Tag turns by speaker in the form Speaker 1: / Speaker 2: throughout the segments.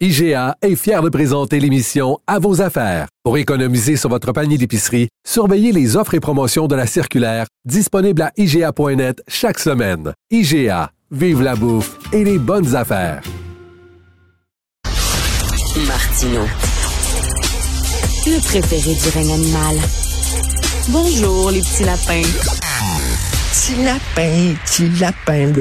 Speaker 1: IGA est fier de présenter l'émission À vos affaires. Pour économiser sur votre panier d'épicerie, surveillez les offres et promotions de la circulaire disponible à IGA.net chaque semaine. IGA, vive la bouffe et les bonnes affaires.
Speaker 2: Martino. Le préféré du règne animal. Bonjour, les petits lapins.
Speaker 3: Petit lapin, petit lapin.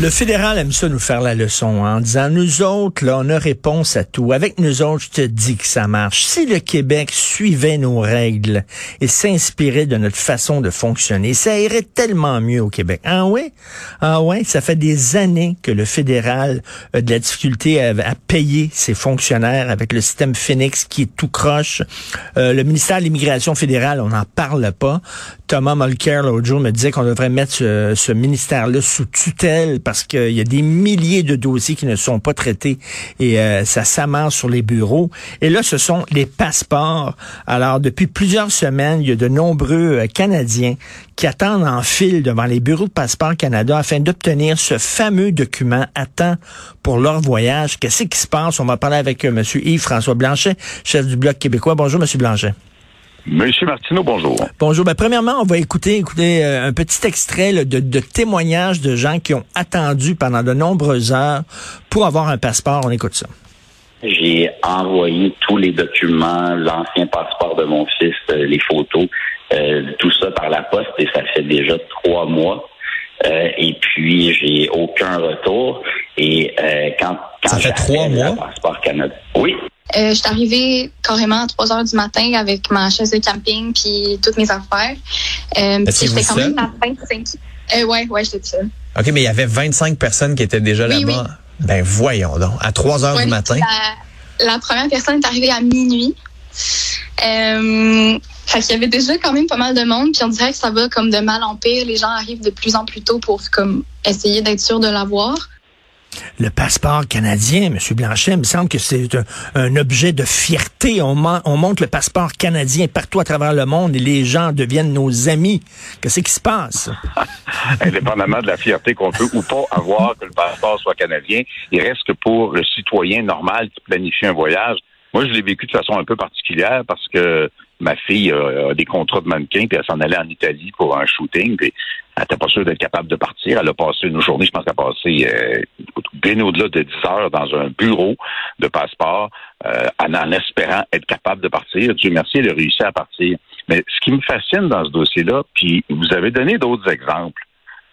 Speaker 3: Le fédéral aime ça nous faire la leçon hein, en disant nous autres, là, on a réponse à tout. Avec nous autres, je te dis que ça marche. Si le Québec suivait nos règles et s'inspirait de notre façon de fonctionner, ça irait tellement mieux au Québec. Ah ouais? Ah ouais? Ça fait des années que le fédéral a de la difficulté à, payer ses fonctionnaires avec le système Phoenix qui est tout croche. Euh, le ministère de l'Immigration fédérale, on n'en parle pas. Thomas Mulcair, l'autre jour, me disait qu'on devrait mettre ce, ce ministère-là sous tutelle parce qu'il y a des milliers de dossiers qui ne sont pas traités et euh, ça s'amasse sur les bureaux. Et là, ce sont les passeports. Alors, depuis plusieurs semaines, il y a de nombreux euh, Canadiens qui attendent en file devant les bureaux de Passeport Canada afin d'obtenir ce fameux document à temps pour leur voyage. Qu'est-ce qui se passe? On va parler avec euh, M. Yves-François Blanchet, chef du Bloc québécois. Bonjour, M. Blanchet.
Speaker 4: Monsieur Martineau, bonjour.
Speaker 3: Bonjour. Ben, premièrement, on va écouter, écouter euh, un petit extrait de, de, témoignages de gens qui ont attendu pendant de nombreuses heures pour avoir un passeport. On écoute ça.
Speaker 5: J'ai envoyé tous les documents, l'ancien passeport de mon fils, euh, les photos, euh, tout ça par la poste et ça fait déjà trois mois. et puis j'ai aucun retour. Et quand, quand
Speaker 3: ça fait trois mois?
Speaker 5: Passeport Canada. Oui,
Speaker 6: euh, je suis arrivée carrément à 3 heures du matin avec ma chaise de camping puis toutes mes affaires.
Speaker 3: Euh, j'étais quand même
Speaker 6: à 25. Euh, ouais, ouais, j'étais seule.
Speaker 3: OK, mais il y avait 25 personnes qui étaient déjà là-bas. Ben voyons donc, à 3 heures du matin.
Speaker 6: La, première personne est arrivée à minuit. Euh, fait qu'il y avait déjà quand même pas mal de monde, puis on dirait que ça va comme de mal en pire. Les gens arrivent de plus en plus tôt pour comme essayer d'être sûr de l'avoir
Speaker 3: le passeport canadien, M. Blanchet, il me semble que c'est un, objet de fierté. On, on, montre le passeport canadien partout à travers le monde et les gens deviennent nos amis. Qu'est-ce qui se passe?
Speaker 4: Indépendamment de la fierté qu'on peut ou pas avoir que le passeport soit canadien, il reste que pour le citoyen normal qui planifie un voyage, moi, je l'ai vécu de façon un peu particulière parce que ma fille a, des contrats de mannequin, puis elle s'en allait en Italie pour un shooting, puis elle n'était pas sûre d'être capable de partir. Elle a passé une journée, je pense qu'elle a passé euh, bien au-delà de 10 heures dans un bureau de passeport euh, en, espérant être capable de partir. Dieu merci, elle a réussi à partir. Mais ce qui me fascine dans ce dossier-là, puis vous avez donné d'autres exemples,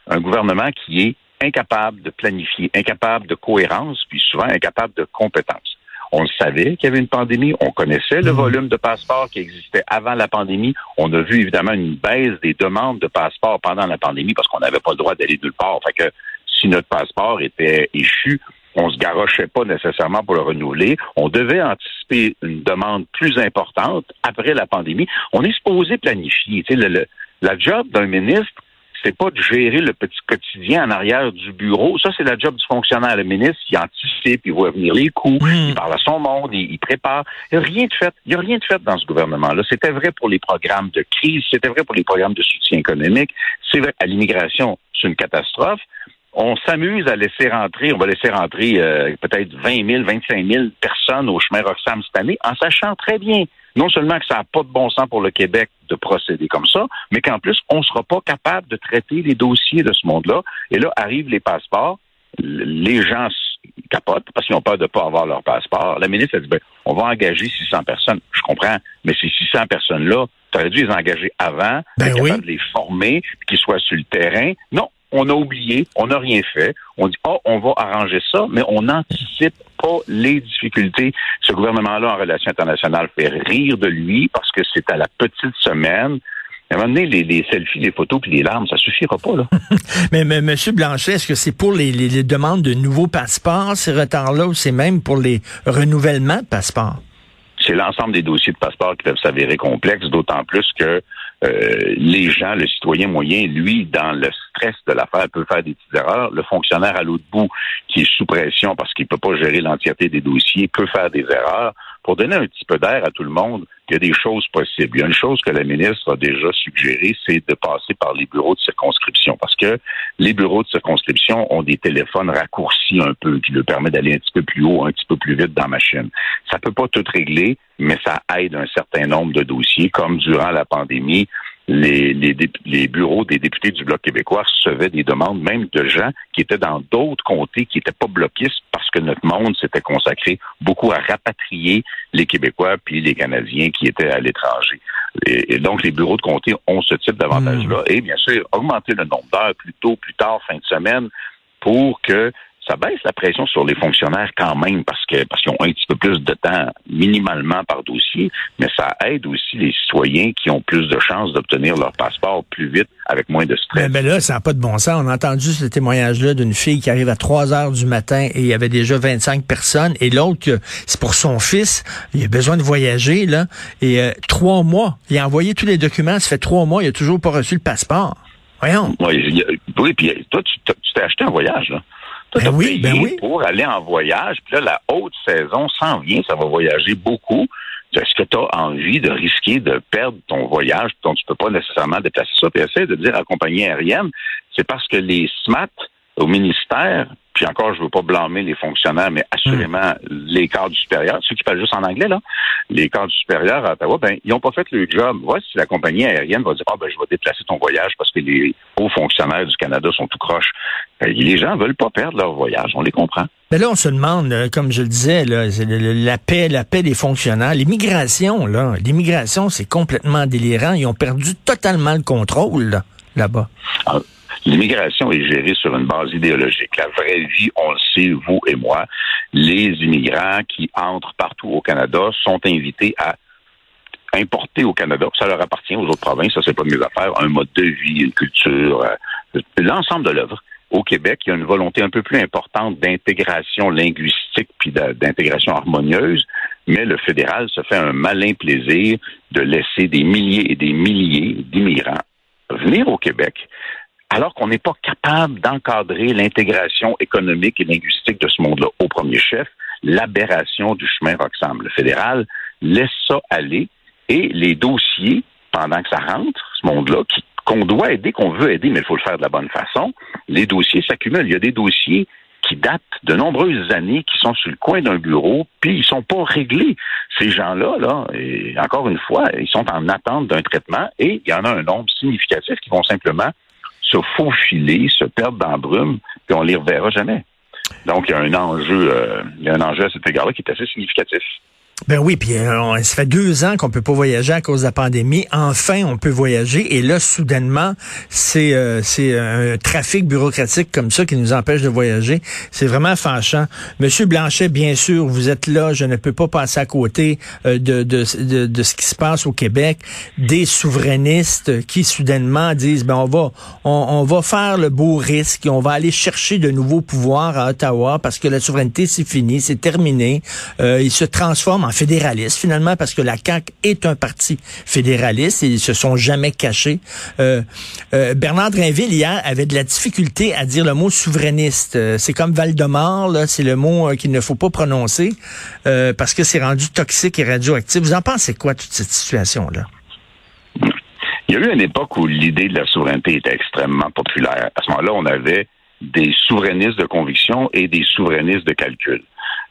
Speaker 4: un gouvernement qui est incapable de planifier, incapable de cohérence, puis souvent incapable de compétence. On le savait qu'il y avait une pandémie. On connaissait le mhm. volume de passeports qui existait avant la pandémie. On a vu évidemment une baisse des demandes de passeports pendant la pandémie parce qu'on n'avait pas le droit d'aller nulle part. Fait que si notre passeport était échu, on se garochait pas nécessairement pour le renouveler. On devait anticiper une demande plus importante après la pandémie. On est supposé planifier. Tu sais, la job d'un ministre, c'est pas de gérer le petit quotidien en arrière du bureau. Ça, c'est la job du fonctionnaire. Le ministre, il anticipe, il voit venir les coups, hmm. il parle à son monde, il, prépare. Il n'y a rien de fait. Il n'y a rien de fait dans ce gouvernement-là. C'était vrai pour les programmes de crise, c'était vrai pour les programmes de soutien économique, c'est vrai à l'immigration, c'est une catastrophe on s'amuse à laisser rentrer, on va laisser rentrer euh, peut-être 20 000, 25 000 personnes au chemin Roxham cette année, en sachant très bien non seulement que ça n'a pas de bon sens pour le Québec de procéder comme ça, mais qu'en plus, on ne sera pas capable de traiter les dossiers de ce monde-là. Et là, arrivent les passeports, les gens capotent parce qu'ils ont peur de ne pas avoir leur passeport. La ministre a dit, ben, on va engager 600 personnes. Je comprends, mais ces 600 personnes-là, tu aurais dû les engager avant,
Speaker 3: ben
Speaker 4: de les former, qu'ils soient sur le terrain. Non, on a oublié, on n'a rien fait. On dit, oh, on va arranger ça, mais on n'anticipe pas les difficultés. Ce gouvernement-là, en relations internationales, fait rire de lui parce que c'est à la petite semaine. À un moment donné, les, selfies, les photos puis les larmes, ça suffira pas, là.
Speaker 3: mais, mais M. Blanchet, est-ce que c'est pour les, les, demandes de nouveaux passeports, ces retards-là, ou c'est même pour les renouvellements de passeports?
Speaker 4: C'est l'ensemble des dossiers de passeports qui peuvent s'avérer complexes, d'autant plus que euh, les gens, le citoyen moyen, lui, dans le stress de l'affaire, peut faire des petites erreurs. Le fonctionnaire à l'autre bout, qui est sous pression parce qu'il peut pas gérer l'entièreté des dossiers, peut faire des erreurs. Pour donner un petit peu d'air à tout le monde, il y a des choses possibles. Il y a une chose que la ministre a déjà suggérée, c'est de passer par les bureaux de circonscription, parce que les bureaux de circonscription ont des téléphones raccourcis un peu, qui leur permettent d'aller un petit peu plus haut, un petit peu plus vite dans la machine. Ça peut pas tout régler, mais ça aide un certain nombre de dossiers, comme durant la pandémie, les, les, bureaux des députés du Bloc québécois recevaient des demandes même de gens qui étaient dans d'autres comtés qui n'étaient pas bloquistes parce que notre monde s'était consacré beaucoup à rapatrier les Québécois puis les Canadiens qui étaient à l'étranger. Et, donc, les bureaux de comté ont ce type d'avantage-là. Hmm. Et bien sûr, augmenter le nombre d'heures plus tôt, plus tard, fin de semaine, pour que ça baisse la pression sur les fonctionnaires quand même parce que parce qu'ils ont un petit peu plus de temps minimalement par dossier, mais ça aide aussi les citoyens qui ont plus de chances d'obtenir leur passeport plus vite avec moins de stress.
Speaker 3: Mais, là, ça n'a pas de bon sens. On a entendu ce témoignage-là d'une fille qui arrive à 3 heures du matin et il y avait déjà 25 personnes et l'autre, c'est pour son fils, il a besoin de voyager là et euh, trois mois, il a envoyé tous les documents, ça fait trois mois, il a toujours pas reçu le passeport. Voyons.
Speaker 4: Oui, oui puis toi, tu t'es acheté un voyage là.
Speaker 3: Ben oui, ben oui.
Speaker 4: pour aller en voyage. Puis là, la haute saison s'en vient, ça va voyager beaucoup. Est-ce que tu as envie de risquer de perdre ton voyage dont tu peux pas nécessairement déplacer ça? Puis essaie de dire à la compagnie aérienne, c'est parce que les SMAT au ministère, puis encore, je veux pas blâmer les fonctionnaires, mais assurément les cadres supérieurs, ceux qui parlent juste en anglais, là, les cadres supérieurs à Ottawa, ben, ils n'ont pas fait le job. Voici si la compagnie aérienne va dire, ah, ben, je vais déplacer ton voyage parce que les hauts fonctionnaires du Canada sont tout croches. Ben, les gens veulent pas perdre leur voyage. On les comprend.
Speaker 3: Mais là, on se demande, euh, comme je le disais, là, la paix, la paix des fonctionnaires. L'immigration, là, l'immigration, c'est complètement délirant. Ils ont perdu totalement le contrôle, là-bas.
Speaker 4: Ah, L'immigration est gérée sur une base idéologique. La vraie vie, on le sait, vous et moi, les immigrants qui entrent partout au Canada sont invités à importer au Canada. Ça leur appartient aux autres provinces, ça c'est pas mes affaires, un mode de vie, une culture, euh, l'ensemble de l'œuvre. Au Québec, il y a une volonté un peu plus importante d'intégration linguistique puis d'intégration harmonieuse, mais le fédéral se fait un malin plaisir de laisser des milliers et des milliers d'immigrants venir au Québec alors qu'on n'est pas capable d'encadrer l'intégration économique et linguistique de ce monde-là au premier chef, l'aberration du chemin Roxham. Le fédéral laisse ça aller et les dossiers, pendant que ça rentre, ce monde-là, qu'on doit aider, qu'on veut aider, mais il faut le faire de la bonne façon, les dossiers s'accumulent. Il y a des dossiers qui datent de nombreuses années, qui sont sur le coin d'un bureau, puis ils sont pas réglés. Ces gens-là, là, encore une fois, ils sont en attente d'un traitement et il y en a un nombre significatif qui vont simplement se faufiler, se perdre dans la brume, puis on les reverra jamais. Donc, il y a un enjeu, euh, il y a un enjeu à cet égard-là qui est assez significatif.
Speaker 3: Ben oui, puis euh, ça fait deux ans qu'on peut pas voyager à cause de la pandémie. Enfin, on peut voyager et là, soudainement, c'est euh, c'est un trafic bureaucratique comme ça qui nous empêche de voyager. C'est vraiment fâchant. Monsieur Blanchet, bien sûr, vous êtes là. Je ne peux pas passer à côté euh, de, de, de, ce qui se passe au Québec. Des souverainistes qui soudainement disent, ben on va on, on va faire le beau risque on va aller chercher de nouveaux pouvoirs à Ottawa parce que la souveraineté c'est fini, c'est terminé. ils se transforment en fédéraliste finalement parce que la CAQ est un parti fédéraliste et ils se sont jamais cachés. Euh, euh, Bernard Drinville hier avait de la difficulté à dire le mot souverainiste. Euh, c'est comme Valdemar, c'est le mot qu'il ne faut pas prononcer parce que c'est rendu toxique et radioactif. Vous en pensez quoi toute cette situation là?
Speaker 4: Il y a eu une époque où l'idée de la souveraineté était extrêmement populaire. À ce moment-là, on avait des souverainistes de conviction et des souverainistes de calcul.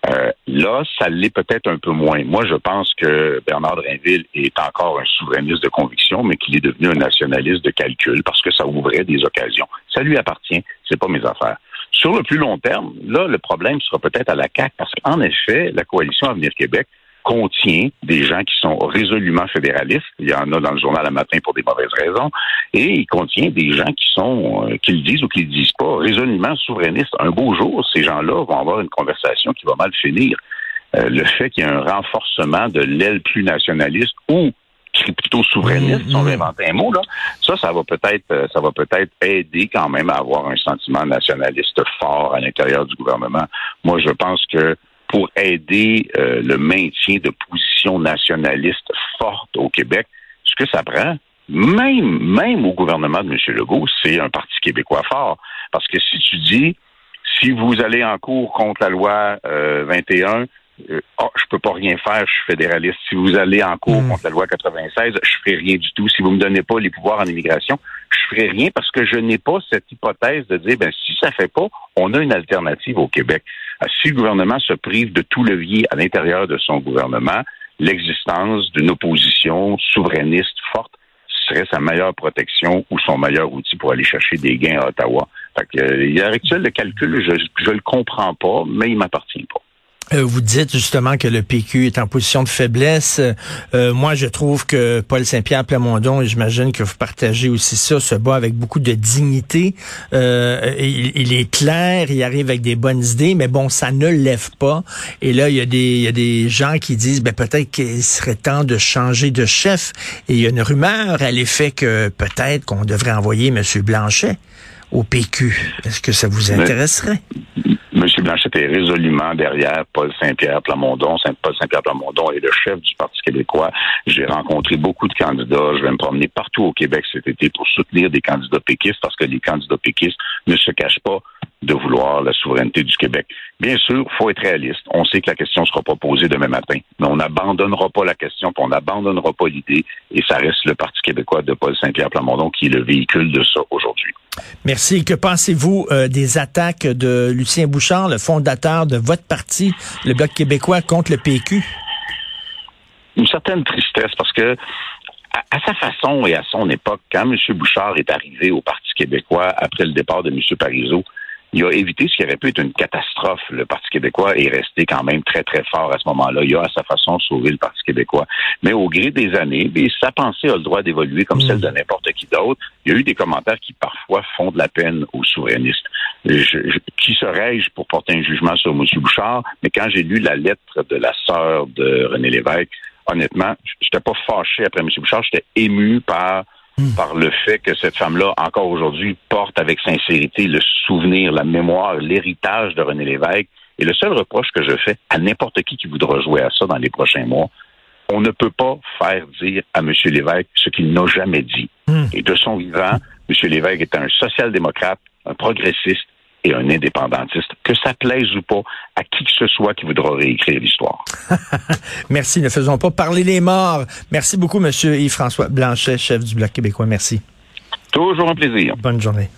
Speaker 4: Euh, là, ça l'est peut-être un peu moins. Moi, je pense que Bernard Drinville est encore un souverainiste de conviction, mais qu'il est devenu un nationaliste de calcul parce que ça ouvrait des occasions. Ça lui appartient, c'est pas mes affaires. Sur le plus long terme, là, le problème sera peut-être à la CAQ parce qu'en effet, la coalition Avenir Québec contient des gens qui sont résolument fédéralistes. Il y en a dans le journal à matin pour des mauvaises raisons. Et il contient des gens qui sont, euh, qui le disent ou qui le disent pas, résolument souverainistes. Un beau jour, ces gens-là vont avoir une conversation qui va mal finir. Euh, le fait qu'il y ait un renforcement de l'aile plus nationaliste ou crypto-souverainiste, si on veut inventer un mot, là, ça, ça va peut-être, euh, ça va peut-être aider quand même à avoir un sentiment nationaliste fort à l'intérieur du gouvernement. Moi, je pense que pour aider euh, le maintien de positions nationalistes fortes au Québec, ce que ça prend, même, même au gouvernement de M. Legault, c'est un Parti québécois fort. Parce que si tu dis, si vous allez en cours contre la loi euh, 21, euh, oh, je peux pas rien faire, je suis fédéraliste. Si vous allez en cours
Speaker 3: Mm.
Speaker 4: contre la loi 96, je ferai rien du tout. Si vous me donnez pas les pouvoirs en immigration, je ferai rien parce que je n'ai pas cette hypothèse de dire, ben, si ça fait pas, on a une alternative au Québec. Si le gouvernement se prive de tout levier à l'intérieur de son gouvernement, l'existence d'une opposition souverainiste forte serait sa meilleure protection ou son meilleur outil pour aller chercher des gains à Ottawa. Fait que, a actuel, le calcul, je, je le comprends pas, mais il m'appartient pas.
Speaker 3: Euh, vous dites justement que le PQ est en position de faiblesse. Euh, moi, je trouve que Paul Saint-Pierre Plamondon, et j'imagine que vous partagez aussi ça, se bat avec beaucoup de dignité. Euh, il, il est clair, il arrive avec des bonnes idées, mais bon, ça ne lève pas. Et là, il y a des, il y a des gens qui disent, ben peut-être qu'il serait temps de changer de chef. Et il y a une rumeur à l'effet que peut-être qu'on devrait envoyer M. Blanchet au PQ. Est-ce que ça vous
Speaker 4: Mais- M. Blanchette est résolument derrière Paul Saint-Pierre Plamondon. Saint- Paul Saint-Pierre Plamondon est le chef du Parti québécois. J'ai rencontré beaucoup de candidats. Je vais me promener partout au Québec cet été pour soutenir des candidats péquistes parce que les candidats péquistes ne se cachent pas de vouloir la souveraineté du Québec. Bien sûr, il faut être réaliste. On sait que la question sera pas posée demain matin, mais on n'abandonnera pas la question, puis on n'abandonnera pas l'idée, et ça reste le Parti québécois de Paul Saint-Pierre Plamondon qui est le véhicule de ça aujourd'hui.
Speaker 3: Merci. Que pensez-vous euh, des attaques de Lucien Bouchard, le fondateur de votre parti, le Bloc québécois, contre le PQ?
Speaker 4: une certaine tristesse parce que à, sa façon et à son époque, quand M. Bouchard est arrivé au Parti québécois après le départ de M. Parizeau, il a évité ce qui aurait pu être une catastrophe. Le Parti québécois est resté quand même très, très fort à ce moment-là. Il a, à sa façon, sauvé le Parti québécois. Mais au gré des années, sa pensée a le droit d'évoluer comme
Speaker 3: Mm.
Speaker 4: celle de n'importe qui d'autre. Il y a eu des commentaires qui, parfois, font de la peine aux souverainistes. Je- je- qui serais-je pour porter un jugement sur M. Bouchard? Mais quand j'ai lu la lettre de la sœur de René Lévesque, honnêtement, j'étais pas fâché après M. Bouchard, j'étais ému par par le fait que cette femme-là, encore aujourd'hui, porte avec sincérité le souvenir, la mémoire, l'héritage de René Lévesque. Et le seul reproche que je fais à n'importe qui qui voudra jouer à ça dans les prochains mois, on ne peut pas faire dire à M. Lévesque ce qu'il n'a jamais dit.
Speaker 3: Hmm.
Speaker 4: Et de son vivant, M. Lévesque est un social-démocrate, un progressiste et un indépendantiste, que ça plaise ou pas à qui que ce soit qui voudra réécrire l'histoire.
Speaker 3: Merci. Ne faisons pas parler les morts. Merci beaucoup, Monsieur Yves-François Blanchet, chef du Bloc québécois. Merci.
Speaker 4: Toujours un plaisir.
Speaker 3: Bonne journée.